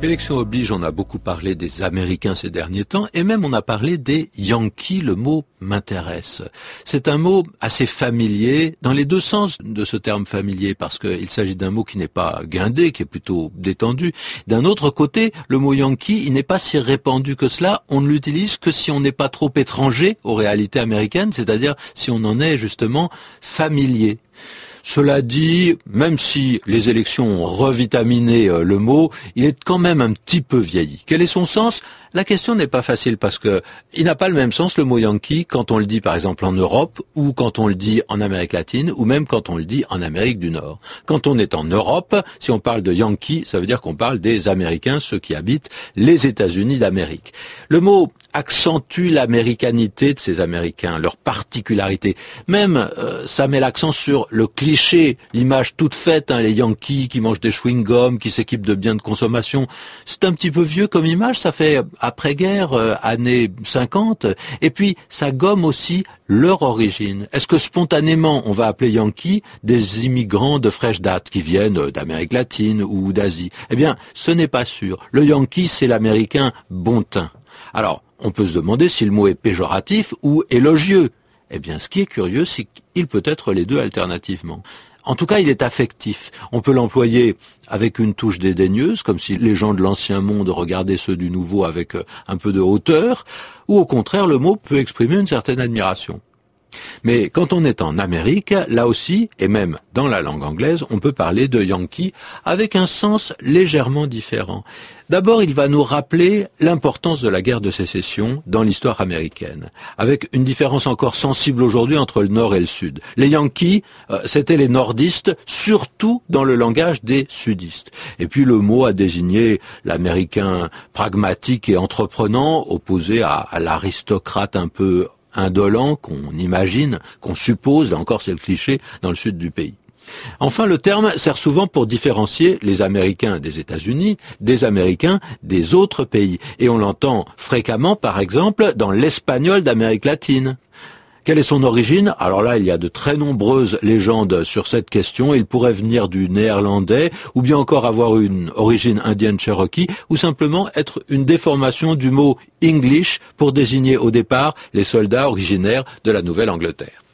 Élection oblige, on a beaucoup parlé des Américains ces derniers temps, et même on a parlé des Yankees, le mot m'intéresse. C'est un mot assez familier, dans les deux sens de ce terme familier, parce qu'il s'agit d'un mot qui n'est pas guindé, qui est plutôt détendu. D'un autre côté, le mot Yankee, il n'est pas si répandu que cela, on ne l'utilise que si on n'est pas trop étranger aux réalités américaines, c'est-à-dire si on en est justement familier. Cela dit, même si les élections ont revitaminé euh, le mot, il est quand même un petit peu vieilli. Quel est son sens? La question n'est pas facile parce que il n'a pas le même sens le mot Yankee quand on le dit par exemple en Europe ou quand on le dit en Amérique latine ou même quand on le dit en Amérique du Nord. Quand on est en Europe, si on parle de Yankee, ça veut dire qu'on parle des Américains, ceux qui habitent les États-Unis d'Amérique. Le mot accentue l'américanité de ces Américains, leur particularité. Même euh, ça met l'accent sur le cliché, l'image toute faite, hein, les Yankees qui mangent des chewing-gums, qui s'équipent de biens de consommation. C'est un petit peu vieux comme image, ça fait après-guerre, euh, années 50, et puis ça gomme aussi leur origine. Est-ce que spontanément on va appeler Yankee des immigrants de fraîche date qui viennent d'Amérique latine ou d'Asie? Eh bien, ce n'est pas sûr. Le Yankee, c'est l'américain bon teint. Alors, on peut se demander si le mot est péjoratif ou élogieux. Eh bien, ce qui est curieux, c'est qu'il peut être les deux alternativement. En tout cas, il est affectif. On peut l'employer avec une touche dédaigneuse, comme si les gens de l'ancien monde regardaient ceux du nouveau avec euh, un peu de hauteur, ou au contraire, le mot peut exprimer une certaine admiration. Mais quand on est en Amérique, là aussi, et même dans la langue anglaise, on peut parler de Yankee avec un sens légèrement différent. D'abord, il va nous rappeler l'importance de la guerre de sécession dans l'histoire américaine, avec une différence encore sensible aujourd'hui entre le Nord et le Sud. Les Yankees, euh, c'étaient les nordistes, surtout dans le langage des sudistes. Et puis le mot a désigné l'Américain pragmatique et entreprenant, opposé à l'aristocrate un peu indolent qu'on imagine, qu'on suppose, là encore c'est le cliché, dans le sud du pays. Enfin, le terme sert souvent pour différencier les Américains des États-Unis des Américains des autres pays. Et on l'entend fréquemment, par exemple, dans l'espagnol d'Amérique latine. Quelle est son origine? Alors là, il y a de très nombreuses légendes sur cette question. Il pourrait venir du néerlandais, ou bien encore avoir une origine indienne cherokee, ou simplement être une déformation du mot English pour désigner au départ les soldats originaires de la Nouvelle-Angleterre.